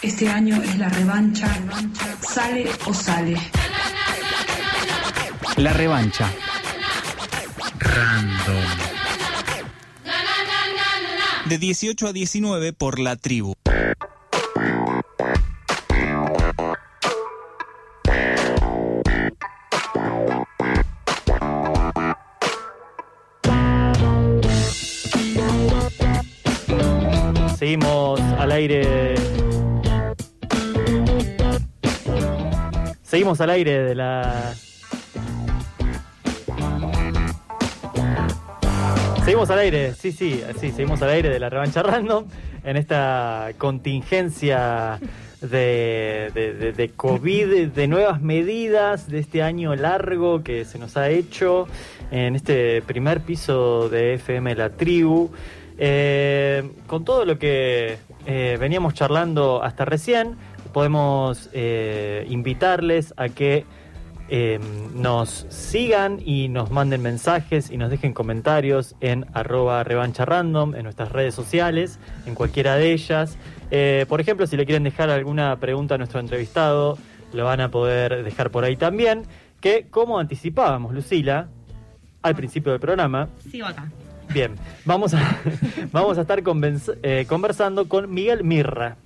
Este año es la revancha. Sale o sale. La revancha. Random. De 18 a 19 por la tribu. Seguimos al aire de la. Seguimos al aire, sí, sí, sí, seguimos al aire de la revancha random en esta contingencia de- de COVID, de nuevas medidas de este año largo que se nos ha hecho en este primer piso de FM La Tribu. Eh, con todo lo que eh, veníamos charlando hasta recién, podemos eh, invitarles a que eh, nos sigan y nos manden mensajes y nos dejen comentarios en arroba revancha random en nuestras redes sociales, en cualquiera de ellas. Eh, por ejemplo, si le quieren dejar alguna pregunta a nuestro entrevistado, lo van a poder dejar por ahí también. Que como anticipábamos, Lucila, al principio del programa, Sigo acá. Bien, vamos a, vamos a estar eh, conversando con Miguel Mirra.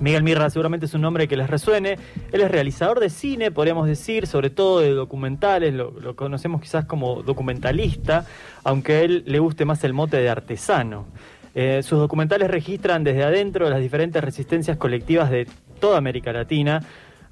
Miguel Mirra seguramente es un nombre que les resuene. Él es realizador de cine, podríamos decir, sobre todo de documentales, lo, conocemos quizás como documentalista, aunque a él le guste más el mote de artesano. Eh, sus documentales registran desde adentro las diferentes resistencias colectivas de toda América Latina,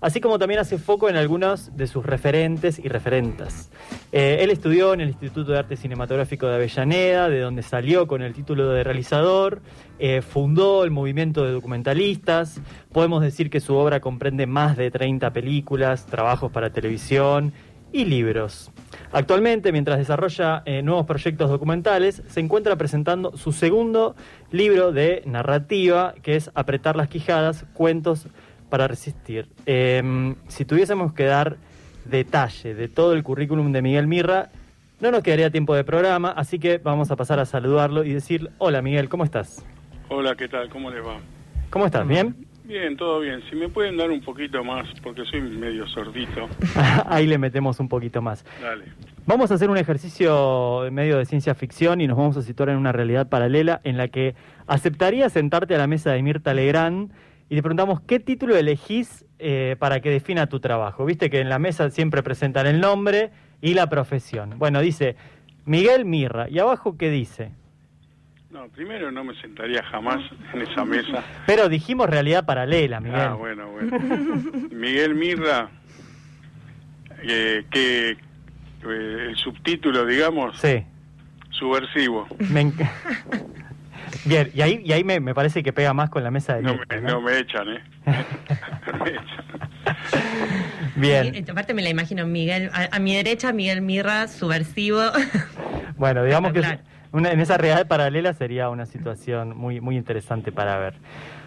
así como también hace foco en algunos de sus referentes y referentas. Eh, él estudió en el Instituto de Arte Cinematográfico de Avellaneda, de donde salió con el título de realizador, eh, fundó el movimiento de documentalistas, podemos decir que su obra comprende más de 30 películas, trabajos para televisión y libros. Actualmente, mientras desarrolla eh, nuevos proyectos documentales, se encuentra presentando su segundo libro de narrativa, que es Apretar las Quijadas, Cuentos para Resistir. Eh, si tuviésemos que dar detalle de todo el currículum de Miguel Mirra, no nos quedaría tiempo de programa, así que vamos a pasar a saludarlo y decir, hola Miguel, ¿cómo estás? Hola, ¿qué tal? ¿Cómo les va? ¿Cómo estás? ¿Bien? Bien, todo bien. Si me pueden dar un poquito más, porque soy medio sordito. Ahí le metemos un poquito más. Dale. Vamos a hacer un ejercicio en medio de ciencia ficción y nos vamos a situar en una realidad paralela en la que aceptarías sentarte a la mesa de Mirta Legrand y te preguntamos qué título elegís eh, para que defina tu trabajo. Viste que en la mesa siempre presentan el nombre y la profesión. Bueno, dice Miguel Mirra. ¿Y abajo qué dice? No, primero no me sentaría jamás en esa mesa. Pero dijimos realidad paralela, Miguel. Ah, bueno, bueno. Miguel Mirra, eh, que eh, el subtítulo, digamos, Sí. subversivo. Me Bien, y ahí, y ahí me, me parece que pega más con la mesa de No me, ¿no? no me echan, ¿eh? me echan. Bien. Y, aparte me la imagino Miguel, a, a mi derecha Miguel Mirra, subversivo. Bueno, digamos que una- en esa realidad paralela sería una situación muy, muy interesante para ver.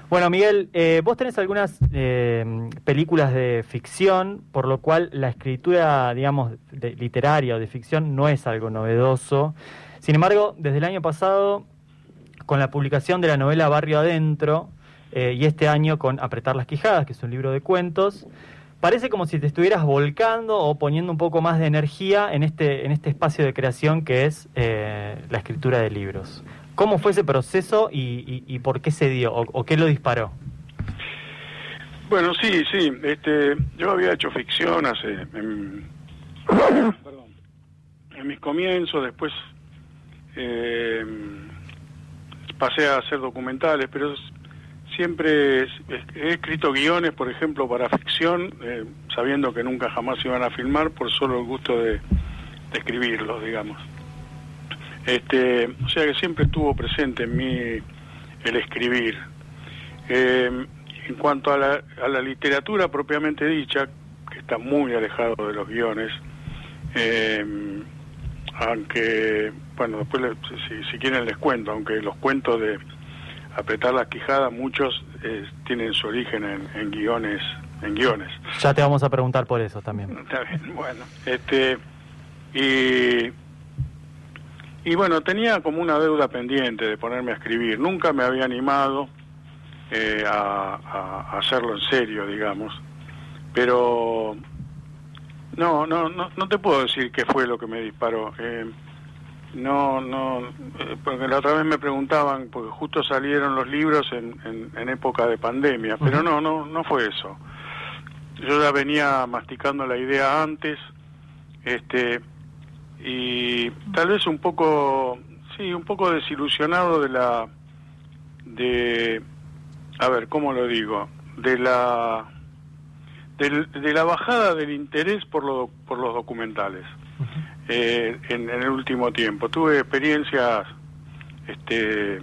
Bueno, Miguel, eh, vos tenés algunas eh, películas de ficción, por lo cual la escritura, digamos, de- literaria o de ficción no es algo novedoso. Sin embargo, desde el año pasado, con la publicación de la novela Barrio Adentro, eh, y este año con Apretar las Quijadas, que es un libro de cuentos, parece como si te estuvieras volcando o poniendo un poco más de energía en este, en este espacio de creación que es eh, la escritura de libros. ¿Cómo fue ese proceso y, por qué se dio o, o qué lo disparó? Bueno, sí, sí. Este, yo había hecho ficción hace... En, perdón. En mis comienzos, después eh, pasé a hacer documentales, pero siempre he escrito guiones, por ejemplo, para ficción, eh, sabiendo que nunca jamás iban a filmar por solo el gusto de, escribirlos, digamos. Este, o sea que siempre estuvo presente en mí el escribir. Eh, en cuanto a la, a la literatura propiamente dicha, que está muy alejado de los guiones, eh, aunque, bueno, después le- si, si quieren les cuento, aunque los cuentos de apretar las quijadas, muchos eh, tienen su origen en, en guiones, en guiones. Ya te vamos a preguntar por eso también. Está bien, bueno. Este, y, y bueno, tenía como una deuda pendiente de ponerme a escribir. Nunca me había animado eh, a, a- a hacerlo en serio, digamos. Pero no, no, no, no te puedo decir qué fue lo que me disparó. Eh, no, no, eh, porque la otra vez me preguntaban, porque justo salieron los libros en, en, en época de pandemia, pero no, no, no fue eso. Yo ya venía masticando la idea antes, este, y tal vez un poco, sí, un poco desilusionado de la, de, a ver, ¿cómo lo digo? De la, del- de la bajada del interés por, lo, por los documentales eh, en, en el último tiempo. Tuve experiencias, este,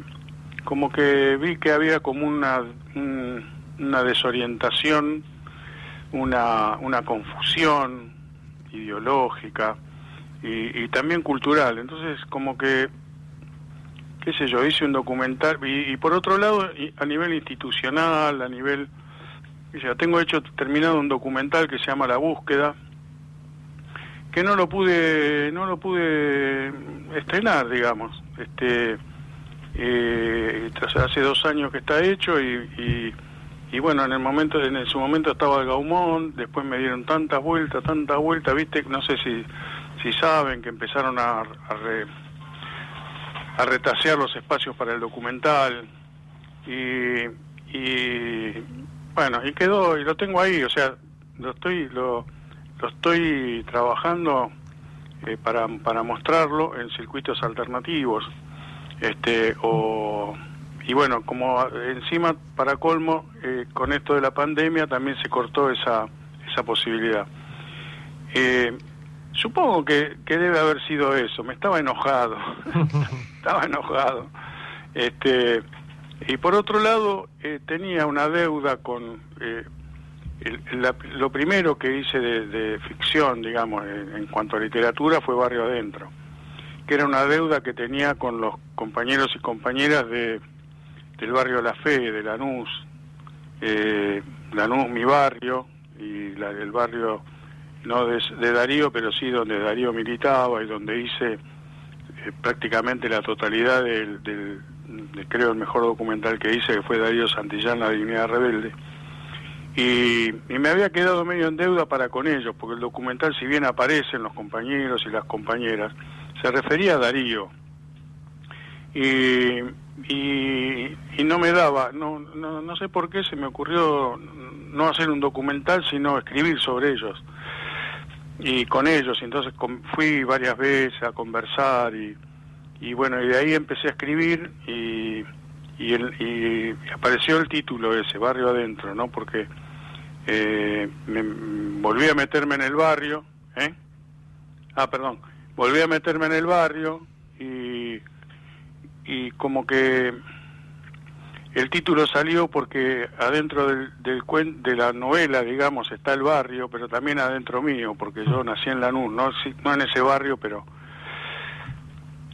como que vi que había como una, un- una desorientación, una, una confusión ideológica y, también cultural. Entonces, como que, qué sé yo, hice un documental y, y por otro lado, a nivel institucional, a nivel, yo, tengo hecho terminado un documental que se llama La Búsqueda, que no lo pude no lo pude estrenar digamos. Este eh, hace dos años que está hecho y, y, y bueno en el momento en su momento estaba el Gaumont después me dieron tantas vueltas tantas vueltas viste no sé si si saben que empezaron a, a, re- a retasear los espacios para el documental. Y, y bueno y quedó y lo tengo ahí o sea lo estoy lo lo estoy trabajando eh, para, para mostrarlo en circuitos alternativos. Este, o, y bueno, como encima, para colmo, eh, con esto de la pandemia también se cortó esa, esa posibilidad. Eh, supongo que, que debe haber sido eso, me estaba enojado, estaba enojado. Este, y por otro lado, tenía una deuda con... la- lo primero que hice de, de ficción, digamos, en, en cuanto a literatura fue Barrio Adentro, que era una deuda que tenía con los compañeros y compañeras de, del barrio La Fe, de Lanús, eh, Lanús mi barrio, y la, el barrio no de, Darío, pero sí donde Darío militaba y donde hice eh, prácticamente la totalidad del, del- de, creo, el mejor documental que hice, que fue Darío Santillán, La Dignidad Rebelde. Y, y me había quedado medio en deuda para con ellos, porque el documental, si bien aparecen los compañeros y las compañeras, se refería a Darío. Y, y, y no me daba, no, no, no sé por qué se me ocurrió no hacer un documental, sino escribir sobre ellos y con ellos. Entonces con- fui varias veces a conversar y, y bueno, y de ahí empecé a escribir y, y, el- y apareció el título ese, Barrio Adentro, ¿no? Porque eh, me, volví a meterme en el barrio, ¿eh? Ah, perdón, volví a meterme en el barrio y, y como que el título salió porque adentro del, del cuen- de la novela, digamos, está el barrio, pero también adentro mío, porque yo nací en Lanús, no, no en ese barrio, pero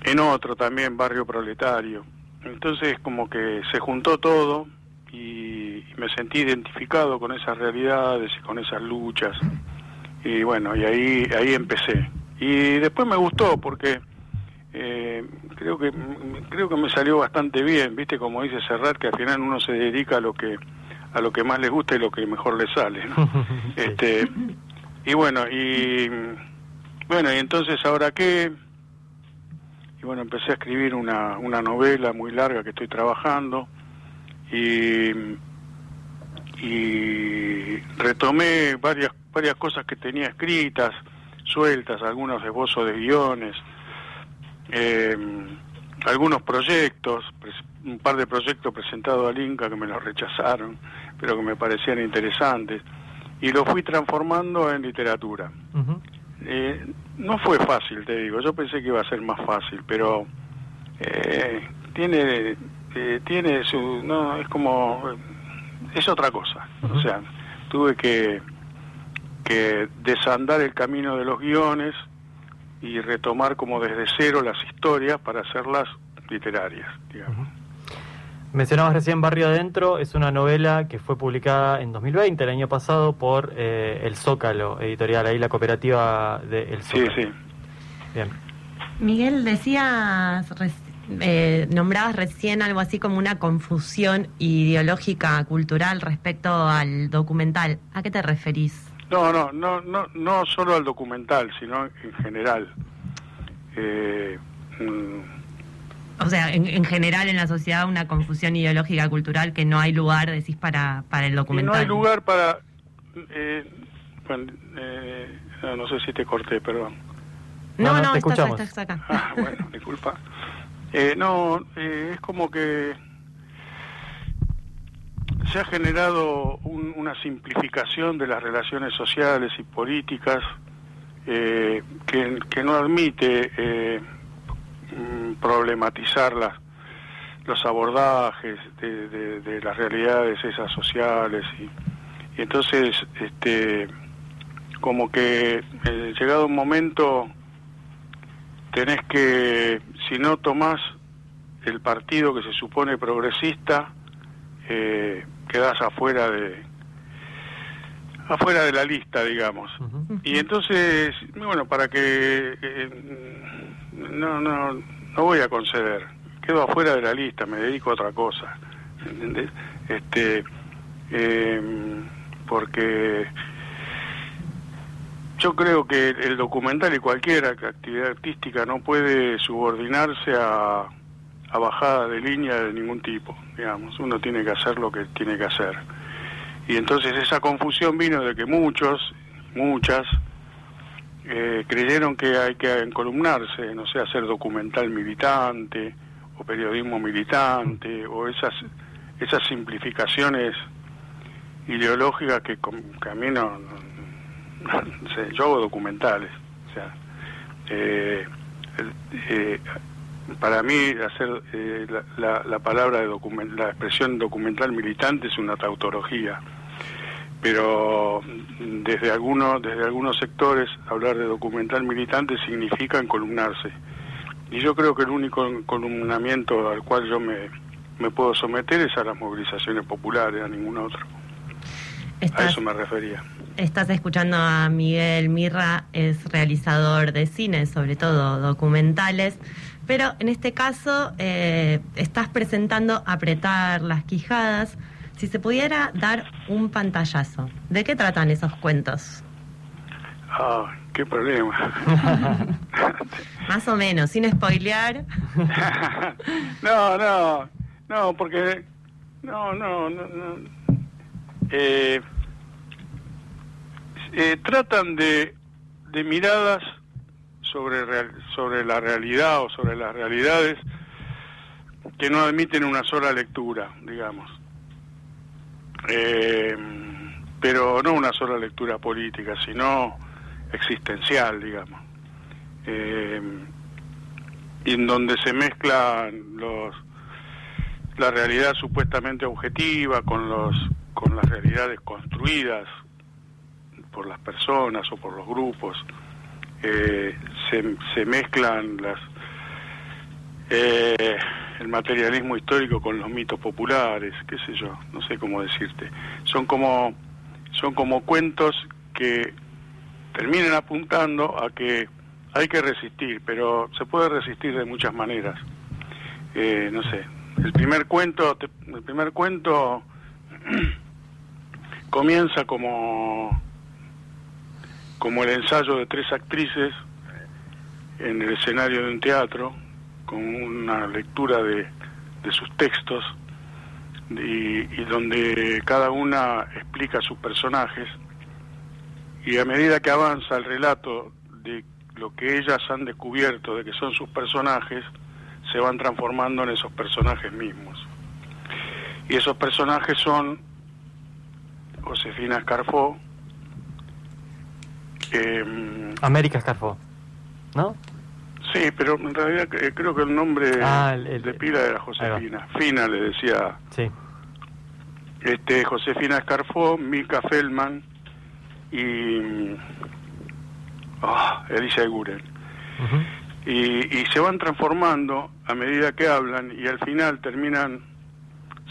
en otro también, barrio proletario. Entonces como que se juntó todo y, y me sentí identificado con esas realidades y con esas luchas. Y bueno, y ahí, ahí empecé. Y después me gustó porque eh, creo que creo que me salió bastante bien, viste como dice Serrat que al final uno se dedica a lo que a lo que más le gusta y lo que mejor le sale, ¿no? Este y bueno, y bueno, y entonces ahora qué y bueno, empecé a escribir una, una novela muy larga que estoy trabajando y, y retomé varias, varias cosas que tenía escritas, sueltas, algunos esbozos de guiones, eh, algunos proyectos, un par de proyectos presentados al Inca que me los rechazaron, pero que me parecían interesantes, y los fui transformando en literatura. Eh, no fue fácil, te digo. Yo pensé que iba a ser más fácil, pero eh, tiene eh, tiene su no es como es otra cosa. O sea, tuve que que desandar el camino de los guiones y retomar como desde cero las historias para hacerlas literarias, digamos. Mencionabas recién Barrio Adentro, es una novela que fue publicada en 2020, el año pasado, por eh, El Zócalo Editorial, ahí la cooperativa de El Sí, Zócalo. sí. Bien. Miguel, decías eh, nombrabas recién algo así como una confusión ideológica cultural respecto al documental. ¿A qué te referís? No, no, no, no, no solo al documental, sino en general. Eh, mm, O sea, en, en general en la sociedad una confusión ideológica cultural que no hay lugar, decís, para, para el documental. no hay lugar para... eh, bueno, eh, no, sé si te corté, perdón. No, No, no, no, te estás, escuchamos. estás acá. Ah, bueno, disculpa. Eh, no, eh, es como que se ha generado un- una simplificación de las relaciones sociales y políticas eh, que, que no admite problematizar las, los abordajes de, de- las realidades esas sociales y, y entonces este como que eh, llegado un momento tenés que, si no tomás el partido que se supone progresista, eh, quedás afuera de afuera de la lista, digamos. Y entonces, bueno, para que eh, no, no, no voy a conceder, quedo afuera de la lista, me dedico a otra cosa, ¿entendés? Este, eh, porque yo creo que el documental y cualquier actividad artística no puede subordinarse a, a bajada de línea de ningún tipo, digamos. Uno tiene que hacer lo que tiene que hacer. Y entonces esa confusión vino de que muchos, muchas, eh, creyeron que hay que encolumnarse, no sé, hacer documental militante o periodismo militante o esas esas simplificaciones ideológicas que, que a mí no, sé, yo hago documentales, o sea, eh, eh, para mí hacer eh, la, la- la palabra de document- la expresión documental militante es una tautología pero mm, desde algunos desde algunos sectores hablar de documental militante significa encolumnarse y yo creo que el único encolumnamiento al cual yo me, me puedo someter es a las movilizaciones populares a ningún otro a Estás, eso me refería estás escuchando a Miguel Mirra, es realizador de cine, sobre todo documentales, pero en este caso eh, estás presentando Apretar las Quijadas. Si se pudiera dar un pantallazo, ¿de qué tratan esos cuentos? ah qué problema Más o menos, sin spoilear. no, no, no, porque no, no, no, no. Eh, eh, tratan de, de miradas sobre real- sobre la realidad o sobre las realidades que no admiten una sola lectura, digamos. Eh, pero no una sola lectura política, sino existencial, digamos. Eh, en donde se mezclan los la realidad supuestamente objetiva con los con las realidades construidas por las personas o por los grupos Eh, se, se mezclan las eh, el materialismo histórico con los mitos populares qué sé yo no sé cómo decirte son como son como cuentos que terminan apuntando a que hay que resistir, pero se puede resistir de muchas maneras. Eh, no sé, el primer cuento, el primer cuento comienza como como el ensayo de tres actrices en el escenario de un teatro con una lectura de, de sus textos y, y donde cada una explica sus personajes y a medida que avanza el relato de lo que ellas han descubierto de que son sus personajes, se van transformando en esos personajes mismos. Y esos personajes son Josefina Escarfó, eh, América Scarfo, ¿no? Sí, pero en realidad eh, creo que el nombre Ah, el- el- de pila era Josefina. Fina le decía Sí. este, Josefina Escarfó, Mika Feldman y ah, Elisa Eguren. Y se van transformando a medida que hablan y al final terminan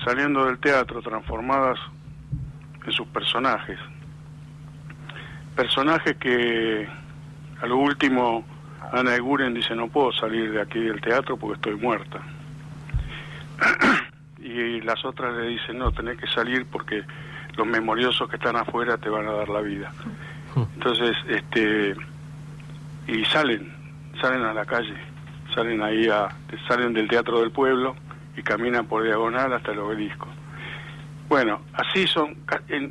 saliendo del teatro transformadas en sus personajes. Personajes que a lo último Ana Eguren dice, no puedo salir de aquí del teatro porque estoy muerta. y las otras le dicen, no, tenés que salir porque los memoriosos que están afuera te van a dar la vida. Entonces, este, y salen, salen a la calle, salen ahí a, salen del Teatro del Pueblo y caminan por diagonal hasta el obelisco. Bueno, así son,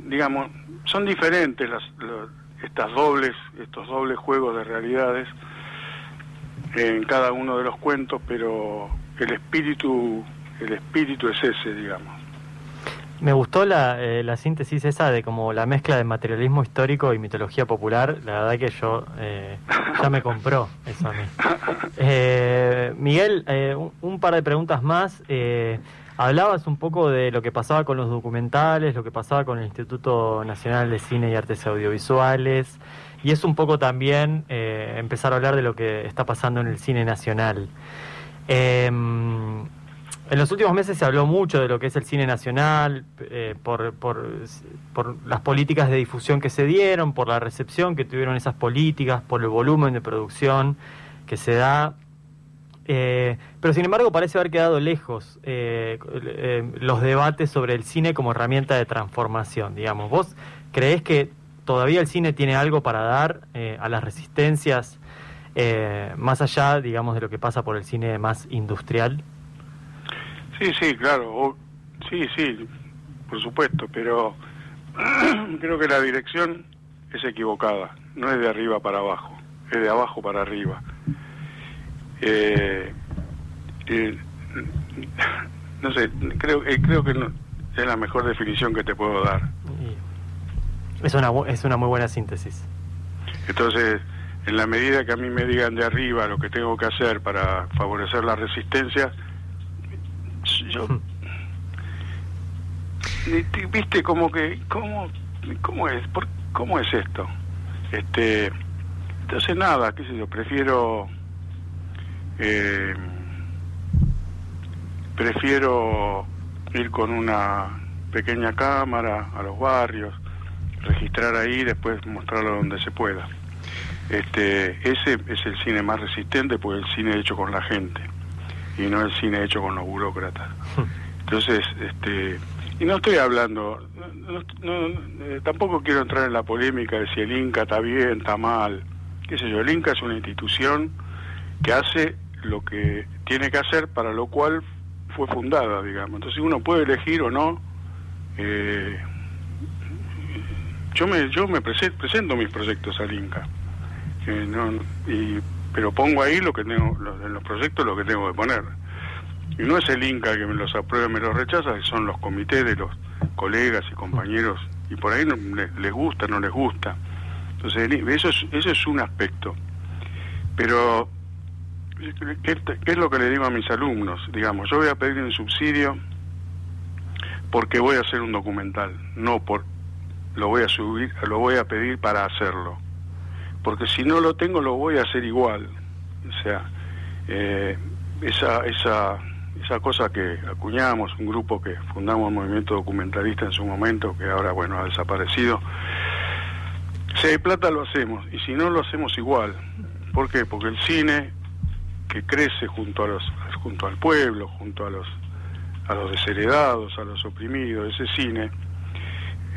digamos, son diferentes las, lo- estas dobles, estos dobles juegos de realidades en cada uno de los cuentos, pero el espíritu, el espíritu es ese, digamos. Me gustó la, eh, la síntesis esa de como la mezcla de materialismo histórico y mitología popular. La verdad que yo eh, ya me compró eso a mí. Eh, Miguel, eh, un, un par de preguntas más. Eh, hablabas un poco de lo que pasaba con los documentales, lo que pasaba con el Instituto Nacional de Cine y Artes Audiovisuales. Y es un poco también eh, empezar a hablar de lo que está pasando en el cine nacional. Em, en los últimos meses se habló mucho de lo que es el cine nacional, eh, por, por, las políticas de difusión que se dieron, por la recepción que tuvieron esas políticas, por el volumen de producción que se da. Eh, pero sin embargo parece haber quedado lejos los debates sobre el cine como herramienta de transformación, digamos. ¿Vos creés que todavía el cine tiene algo para dar eh, a las resistencias, eh, más allá, digamos, de lo que pasa por el cine más industrial? Sí, sí, claro, sí, sí, por supuesto, pero creo que la dirección es equivocada, no es de arriba para abajo, es de abajo para arriba. Eh, no sé, creo, creo que es la mejor definición que te puedo dar. Es una, es una muy buena síntesis. Entonces, en la medida que a mí me digan de arriba lo que tengo que hacer para favorecer la resistencia, yo... Ti- ¿Viste como que... ¿Cómo, cómo es? ¿Por- ¿Cómo es esto? Este, entonces, nada, qué sé yo, prefiero... eh, prefiero ir con una pequeña cámara a los barrios, registrar ahí y después mostrarlo donde se pueda. Este, ese es el cine más resistente porque el cine hecho con la gente y no el cine hecho con los burócratas. Entonces, este, y no estoy hablando, no- eh, tampoco quiero entrar en la polémica de si el Inca está bien, está mal, qué sé yo, el Inca es una institución que hace lo que tiene que hacer para lo cual fue fundada, digamos. Entonces uno puede elegir o no. eh, yo me yo me prese- presento mis proyectos al Inca, Eh, y, pero pongo ahí lo que tengo lo- en los proyectos lo que tengo que poner. Y no es el Inca que me los aprueba me los rechaza, son los comités de los colegas y compañeros y por ahí no, le- les gusta, no les gusta. Entonces eso es, eso es un aspecto. Pero ¿Qué, qué es lo que le digo a mis alumnos? Digamos, yo voy a pedir un subsidio porque voy a hacer un documental, no por lo voy a subir, lo voy a pedir para hacerlo. Porque si no lo tengo lo voy a hacer igual. O sea, eh, esa esa esa cosa que acuñamos, un grupo que fundamos el movimiento documentalista en su momento, que ahora bueno ha desaparecido. Si hay plata lo hacemos y si no lo hacemos igual. ¿Por qué? Porque el cine que crece junto a los junto al pueblo, junto a los a los desheredados, a los oprimidos, ese cine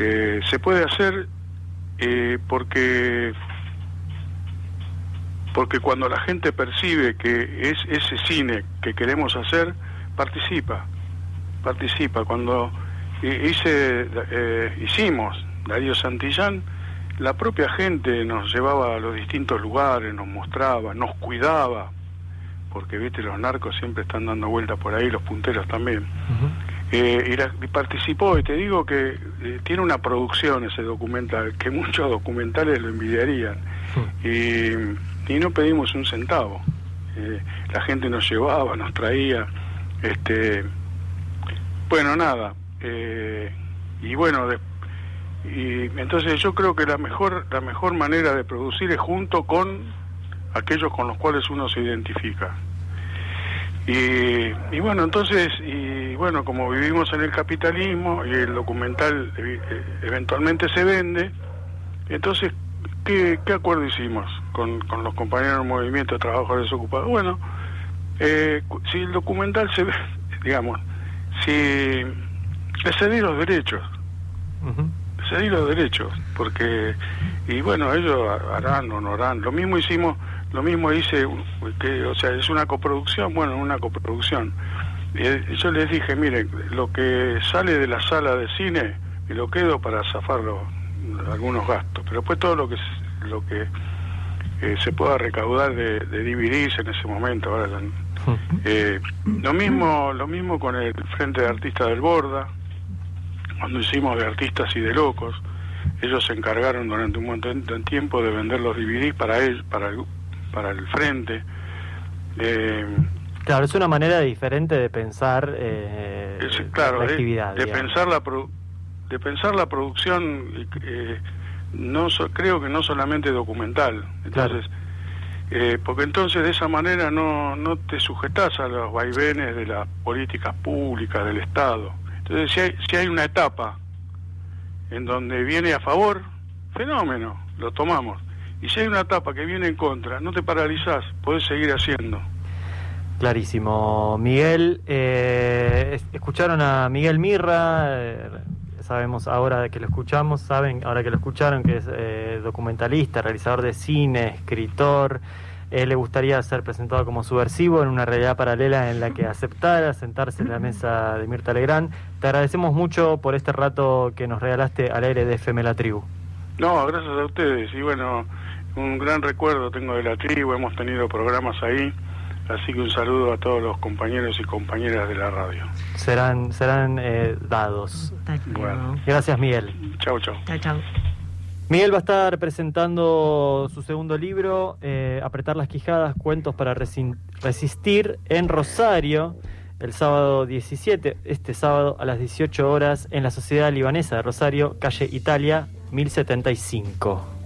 eh, se puede hacer eh, porque porque cuando la gente percibe que es ese cine que queremos hacer participa participa cuando hi- hice eh, hicimos Darío Santillán la propia gente nos llevaba a los distintos lugares nos mostraba nos cuidaba porque viste los narcos siempre están dando vueltas por ahí, los punteros también. Eh, y, la- y participó, y te digo que eh, tiene una producción ese documental, que muchos documentales lo envidiarían. Y, y no pedimos un centavo. Eh, la gente nos llevaba, nos traía. este Bueno, nada. eh, y bueno, de- y entonces yo creo que la mejor, la mejor manera de producir es junto con aquellos con los cuales uno se identifica. Y, y bueno, entonces, y bueno, como vivimos en el capitalismo y el documental eh, eventualmente se vende, entonces ¿qué, qué acuerdo hicimos con, con los compañeros del movimiento de trabajadores ocupados? Bueno, eh, si el documental se ve, digamos, si le cedí los derechos, cedí los derechos, porque, y bueno, ellos harán o no harán. Lo mismo hicimos, lo mismo hice, que, o sea, es una coproducción, bueno, una coproducción. Y, eh, yo les dije, miren, lo que sale de la sala de cine, me lo quedo para zafar los- algunos gastos, pero después todo lo que, lo que eh, se pueda recaudar de, de DVDs en ese momento, ahora eh, lo mismo lo mismo con el Frente de Artistas del Borda, cuando hicimos de artistas y de locos, ellos se encargaron durante un montón de tiempo de vender los DVDs para él, para el, para el Frente. Eh, Claro, es una manera diferente de pensar eh, es- claro, la de, actividad. de pensar la produ- de pensar la producción, eh, no so- creo que no solamente documental. Entonces, eh, porque entonces de esa manera no, no te sujetas a los vaivenes de las políticas públicas del Estado. Entonces, si hay, si hay una etapa en donde viene a favor, fenómeno, lo tomamos. Y si hay una etapa que viene en contra, no te paralizás, podés seguir haciendo. Clarísimo. Miguel, eh, es- escucharon a Miguel Mirra, eh, sabemos ahora que lo escuchamos, saben ahora que lo escucharon que es eh, documentalista, realizador de cine, escritor. Le gustaría ser presentado como subversivo en una realidad paralela en la que aceptara sentarse en la mesa de Mirta Legrand. Te agradecemos mucho por este rato que nos regalaste al aire de FM La Tribu. No, gracias a ustedes. Y bueno, un gran recuerdo tengo de la tribu, hemos tenido programas ahí, así que un saludo a todos los compañeros y compañeras de la radio. Serán, serán eh, dados. Bueno. Gracias, Miguel. Chau, chau. Chao, chao. Miguel va a estar presentando su segundo libro, eh, Apretar las Quijadas, Cuentos para Resistir, en Rosario, el sábado 17, este sábado a las 18 horas, en la Sociedad Libanesa de Rosario, calle Italia, 1075.